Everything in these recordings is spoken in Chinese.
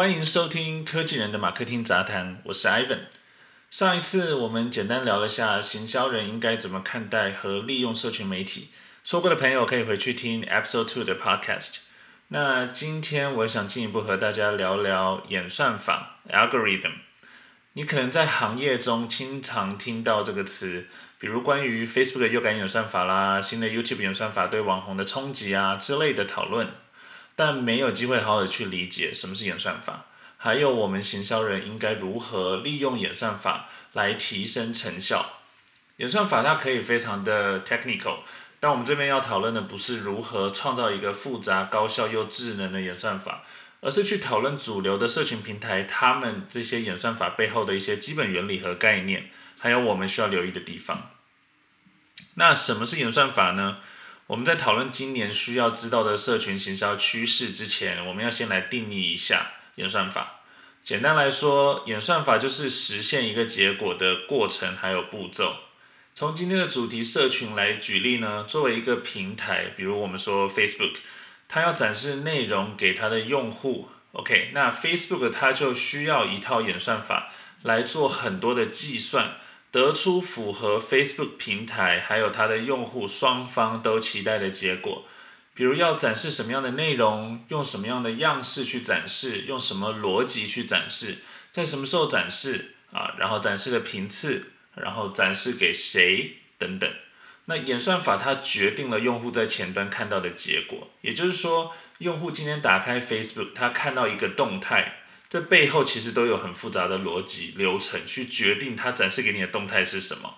欢迎收听科技人的马克听杂谈，我是 Ivan。上一次我们简单聊了下行销人应该怎么看待和利用社群媒体，说过的朋友可以回去听 Episode Two 的 Podcast。那今天我想进一步和大家聊聊演算法 （algorithm）。你可能在行业中经常听到这个词，比如关于 Facebook 的优感演算法啦、新的 YouTube 演算法对网红的冲击啊之类的讨论。但没有机会好好的去理解什么是演算法，还有我们行销人应该如何利用演算法来提升成效。演算法它可以非常的 technical，但我们这边要讨论的不是如何创造一个复杂、高效又智能的演算法，而是去讨论主流的社群平台他们这些演算法背后的一些基本原理和概念，还有我们需要留意的地方。那什么是演算法呢？我们在讨论今年需要知道的社群行销趋势之前，我们要先来定义一下演算法。简单来说，演算法就是实现一个结果的过程还有步骤。从今天的主题社群来举例呢，作为一个平台，比如我们说 Facebook，它要展示内容给它的用户，OK，那 Facebook 它就需要一套演算法来做很多的计算。得出符合 Facebook 平台还有它的用户双方都期待的结果，比如要展示什么样的内容，用什么样的样式去展示，用什么逻辑去展示，在什么时候展示啊，然后展示的频次，然后展示给谁等等。那演算法它决定了用户在前端看到的结果，也就是说，用户今天打开 Facebook，他看到一个动态。这背后其实都有很复杂的逻辑流程去决定它展示给你的动态是什么，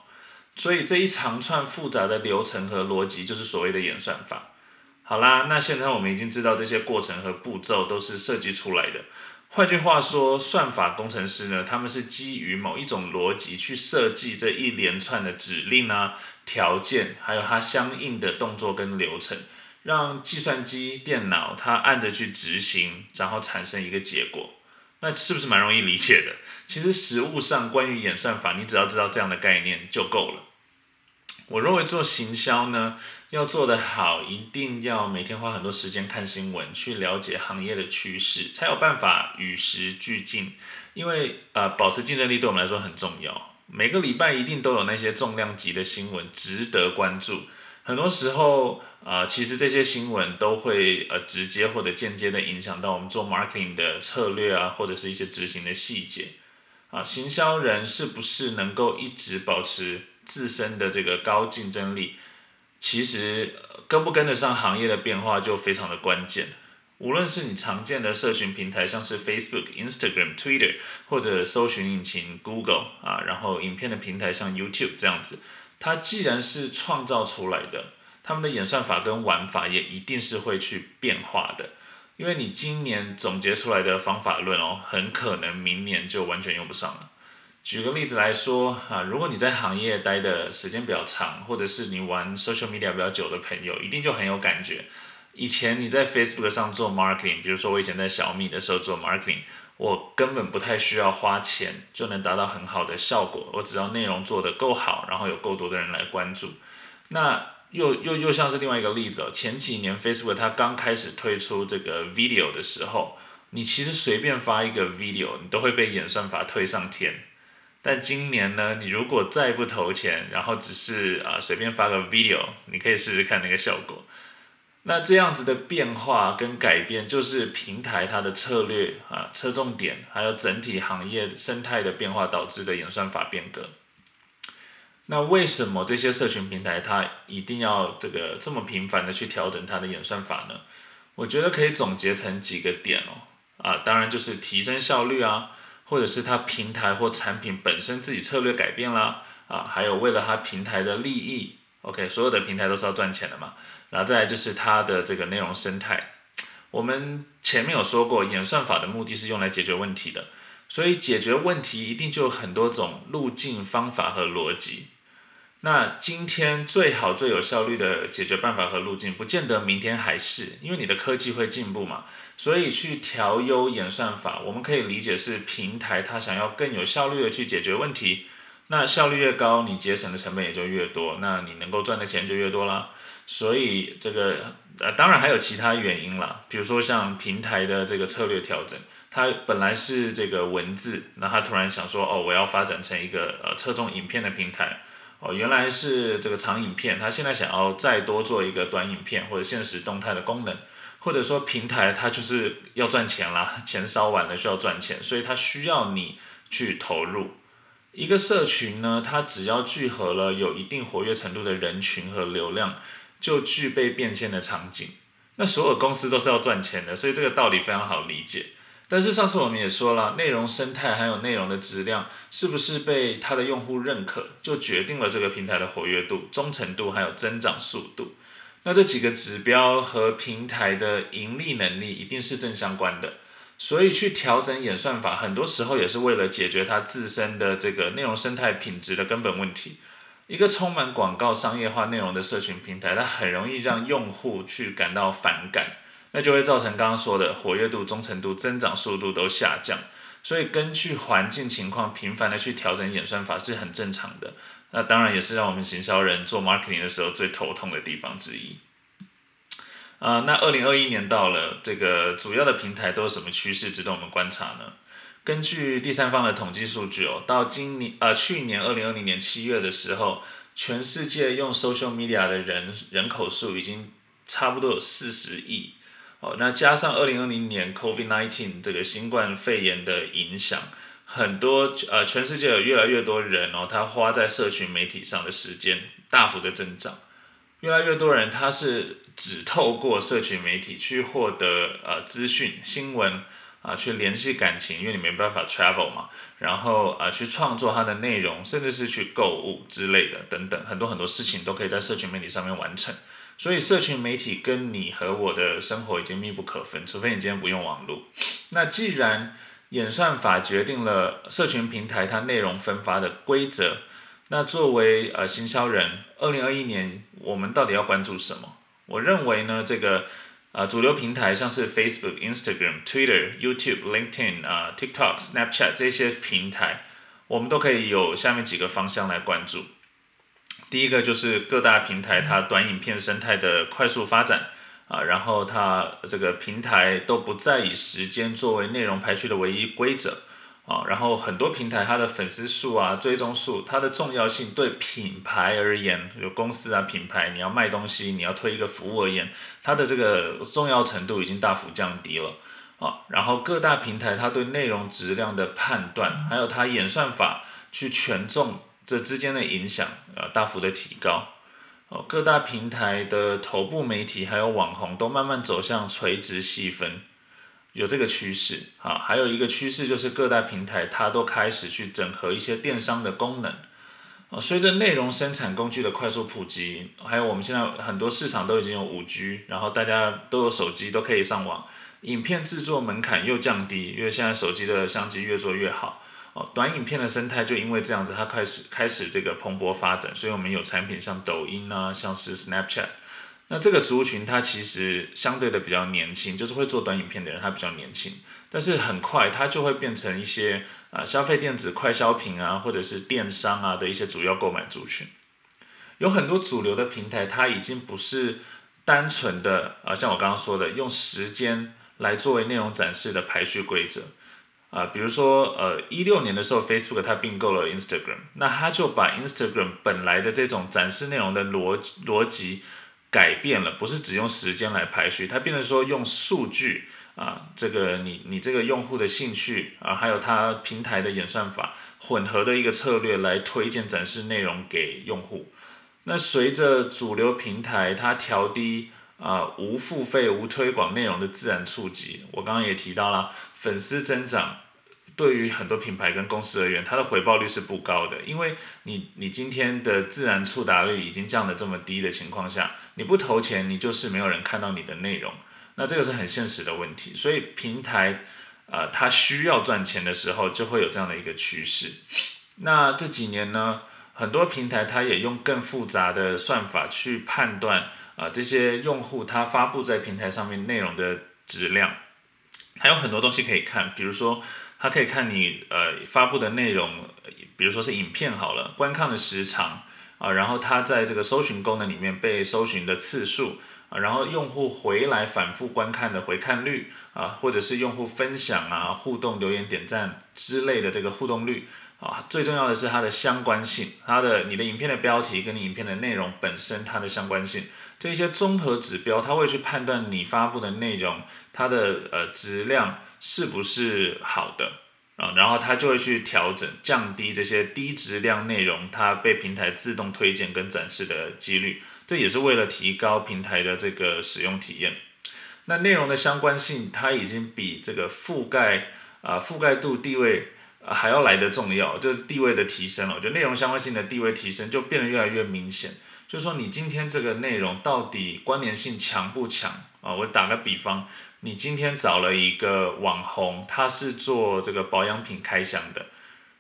所以这一长串复杂的流程和逻辑就是所谓的演算法。好啦，那现在我们已经知道这些过程和步骤都是设计出来的。换句话说，算法工程师呢，他们是基于某一种逻辑去设计这一连串的指令啊、条件，还有它相应的动作跟流程，让计算机电脑它按着去执行，然后产生一个结果。那是不是蛮容易理解的？其实实物上关于演算法，你只要知道这样的概念就够了。我认为做行销呢，要做得好，一定要每天花很多时间看新闻，去了解行业的趋势，才有办法与时俱进。因为呃，保持竞争力对我们来说很重要。每个礼拜一定都有那些重量级的新闻值得关注。很多时候，呃，其实这些新闻都会呃直接或者间接的影响到我们做 marketing 的策略啊，或者是一些执行的细节啊。行销人是不是能够一直保持自身的这个高竞争力，其实跟不跟得上行业的变化就非常的关键。无论是你常见的社群平台，像是 Facebook、Instagram、Twitter，或者搜寻引擎 Google 啊，然后影片的平台像 YouTube 这样子。它既然是创造出来的，他们的演算法跟玩法也一定是会去变化的，因为你今年总结出来的方法论哦，很可能明年就完全用不上了。举个例子来说啊，如果你在行业待的时间比较长，或者是你玩 social media 比较久的朋友，一定就很有感觉。以前你在 Facebook 上做 marketing，比如说我以前在小米的时候做 marketing。我根本不太需要花钱就能达到很好的效果，我只要内容做得够好，然后有够多的人来关注。那又又又像是另外一个例子哦，前几年 Facebook 它刚开始推出这个 video 的时候，你其实随便发一个 video，你都会被演算法推上天。但今年呢，你如果再不投钱，然后只是啊随便发个 video，你可以试试看那个效果。那这样子的变化跟改变，就是平台它的策略啊、侧重点，还有整体行业生态的变化导致的演算法变革。那为什么这些社群平台它一定要这个这么频繁的去调整它的演算法呢？我觉得可以总结成几个点哦，啊，当然就是提升效率啊，或者是它平台或产品本身自己策略改变啦，啊，还有为了它平台的利益，OK，所有的平台都是要赚钱的嘛。然后再来就是它的这个内容生态，我们前面有说过，演算法的目的是用来解决问题的，所以解决问题一定就有很多种路径、方法和逻辑。那今天最好、最有效率的解决办法和路径，不见得明天还是，因为你的科技会进步嘛。所以去调优演算法，我们可以理解是平台它想要更有效率的去解决问题。那效率越高，你节省的成本也就越多，那你能够赚的钱就越多啦。所以这个呃，当然还有其他原因啦，比如说像平台的这个策略调整，它本来是这个文字，那它突然想说，哦，我要发展成一个呃侧重影片的平台。哦，原来是这个长影片，它现在想要再多做一个短影片或者现实动态的功能，或者说平台它就是要赚钱啦，钱烧完了需要赚钱，所以它需要你去投入。一个社群呢，它只要聚合了有一定活跃程度的人群和流量，就具备变现的场景。那所有公司都是要赚钱的，所以这个道理非常好理解。但是上次我们也说了，内容生态还有内容的质量是不是被它的用户认可，就决定了这个平台的活跃度、忠诚度还有增长速度。那这几个指标和平台的盈利能力一定是正相关的。所以去调整演算法，很多时候也是为了解决它自身的这个内容生态品质的根本问题。一个充满广告商业化内容的社群平台，它很容易让用户去感到反感。那就会造成刚刚说的活跃度、忠诚度、增长速度都下降，所以根据环境情况频繁的去调整演算法是很正常的。那当然也是让我们行销人做 marketing 的时候最头痛的地方之一。啊，那二零二一年到了，这个主要的平台都有什么趋势值得我们观察呢？根据第三方的统计数据哦，到今年呃去年二零二零年七月的时候，全世界用 social media 的人人口数已经差不多有四十亿。哦，那加上二零二零年 COVID-19 这个新冠肺炎的影响，很多呃全世界有越来越多人哦，他花在社群媒体上的时间大幅的增长，越来越多人他是只透过社群媒体去获得呃资讯新闻啊，去联系感情，因为你没办法 travel 嘛，然后啊去创作它的内容，甚至是去购物之类的等等，很多很多事情都可以在社群媒体上面完成。所以，社群媒体跟你和我的生活已经密不可分，除非你今天不用网络。那既然演算法决定了社群平台它内容分发的规则，那作为呃行销人，二零二一年我们到底要关注什么？我认为呢，这个呃主流平台像是 Facebook、Instagram、Twitter、YouTube、LinkedIn 啊、TikTok、Snapchat 这些平台，我们都可以有下面几个方向来关注。第一个就是各大平台它短影片生态的快速发展啊，然后它这个平台都不再以时间作为内容排序的唯一规则啊，然后很多平台它的粉丝数啊、追踪数，它的重要性对品牌而言，有公司啊品牌你要卖东西，你要推一个服务而言，它的这个重要程度已经大幅降低了啊，然后各大平台它对内容质量的判断，还有它演算法去权重。这之间的影响呃大幅的提高，哦各大平台的头部媒体还有网红都慢慢走向垂直细分，有这个趋势啊，还有一个趋势就是各大平台它都开始去整合一些电商的功能，哦随着内容生产工具的快速普及，还有我们现在很多市场都已经有五 G，然后大家都有手机都可以上网，影片制作门槛又降低，因为现在手机的相机越做越好。哦，短影片的生态就因为这样子，它开始开始这个蓬勃发展，所以我们有产品像抖音啊，像是 Snapchat，那这个族群它其实相对的比较年轻，就是会做短影片的人他比较年轻，但是很快它就会变成一些啊消费电子快消品啊，或者是电商啊的一些主要购买族群，有很多主流的平台，它已经不是单纯的啊像我刚刚说的用时间来作为内容展示的排序规则。啊，比如说，呃，一六年的时候，Facebook 它并购了 Instagram，那它就把 Instagram 本来的这种展示内容的逻逻辑改变了，不是只用时间来排序，它变成说用数据啊，这个你你这个用户的兴趣啊，还有它平台的演算法混合的一个策略来推荐展示内容给用户。那随着主流平台它调低啊无付费无推广内容的自然触及，我刚刚也提到了粉丝增长。对于很多品牌跟公司而言，它的回报率是不高的，因为你你今天的自然触达率已经降得这么低的情况下，你不投钱，你就是没有人看到你的内容，那这个是很现实的问题。所以平台，呃，它需要赚钱的时候，就会有这样的一个趋势。那这几年呢，很多平台它也用更复杂的算法去判断啊这些用户他发布在平台上面内容的质量，还有很多东西可以看，比如说。它可以看你呃发布的内容，比如说是影片好了，观看的时长啊，然后它在这个搜寻功能里面被搜寻的次数啊，然后用户回来反复观看的回看率啊，或者是用户分享啊、互动留言点赞之类的这个互动率啊，最重要的是它的相关性，它的你的影片的标题跟你影片的内容本身它的相关性，这些综合指标，它会去判断你发布的内容它的呃质量是不是好的。啊，然后它就会去调整，降低这些低质量内容它被平台自动推荐跟展示的几率，这也是为了提高平台的这个使用体验。那内容的相关性，它已经比这个覆盖啊覆盖度地位还要来得重要，就是地位的提升了。我觉得内容相关性的地位提升就变得越来越明显。就是说，你今天这个内容到底关联性强不强啊？我打个比方。你今天找了一个网红，他是做这个保养品开箱的，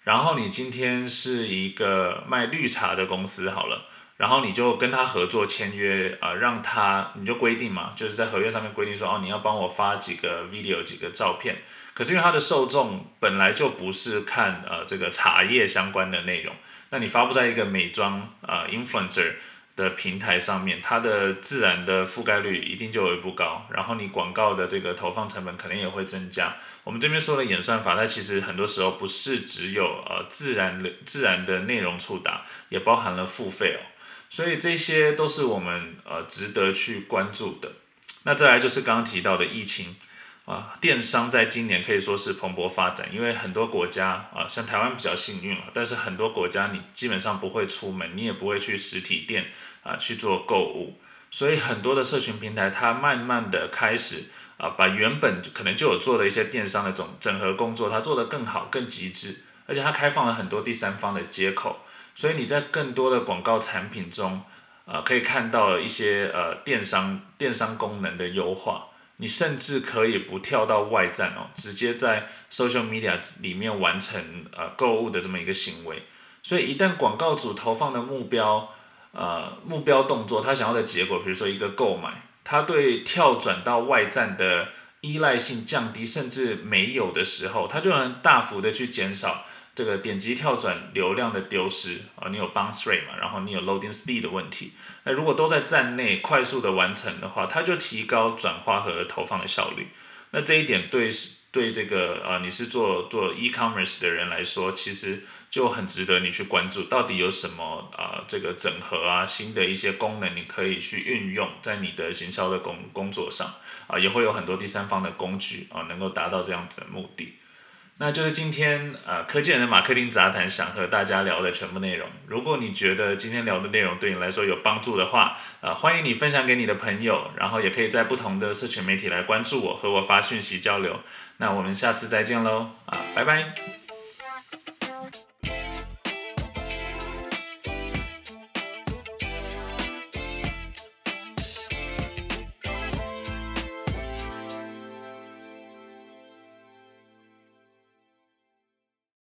然后你今天是一个卖绿茶的公司好了，然后你就跟他合作签约啊，让他你就规定嘛，就是在合约上面规定说哦，你要帮我发几个 video 几个照片，可是因为他的受众本来就不是看呃这个茶叶相关的内容，那你发布在一个美妆啊 influencer。的平台上面，它的自然的覆盖率一定就会不高，然后你广告的这个投放成本可能也会增加。我们这边说的演算法，它其实很多时候不是只有呃自然的自然的内容触达，也包含了付费哦。所以这些都是我们呃值得去关注的。那再来就是刚刚提到的疫情。啊，电商在今年可以说是蓬勃发展，因为很多国家啊，像台湾比较幸运了，但是很多国家你基本上不会出门，你也不会去实体店啊去做购物，所以很多的社群平台它慢慢的开始啊，把原本可能就有做的一些电商的整整合工作，它做得更好、更极致，而且它开放了很多第三方的接口，所以你在更多的广告产品中，啊，可以看到一些呃电商电商功能的优化。你甚至可以不跳到外站哦，直接在 social media 里面完成呃购物的这么一个行为。所以一旦广告主投放的目标呃目标动作，他想要的结果，比如说一个购买，他对跳转到外站的依赖性降低，甚至没有的时候，他就能大幅的去减少。这个点击跳转流量的丢失啊，你有 bounce rate 嘛，然后你有 loading speed 的问题，那如果都在站内快速的完成的话，它就提高转化和投放的效率。那这一点对对这个呃你是做做 e-commerce 的人来说，其实就很值得你去关注，到底有什么啊这个整合啊新的一些功能你可以去运用在你的行销的工工作上啊，也会有很多第三方的工具啊，能够达到这样子的目的。那就是今天呃科技人的马克丁杂谈想和大家聊的全部内容。如果你觉得今天聊的内容对你来说有帮助的话，呃欢迎你分享给你的朋友，然后也可以在不同的社群媒体来关注我，和我发讯息交流。那我们下次再见喽，啊拜拜。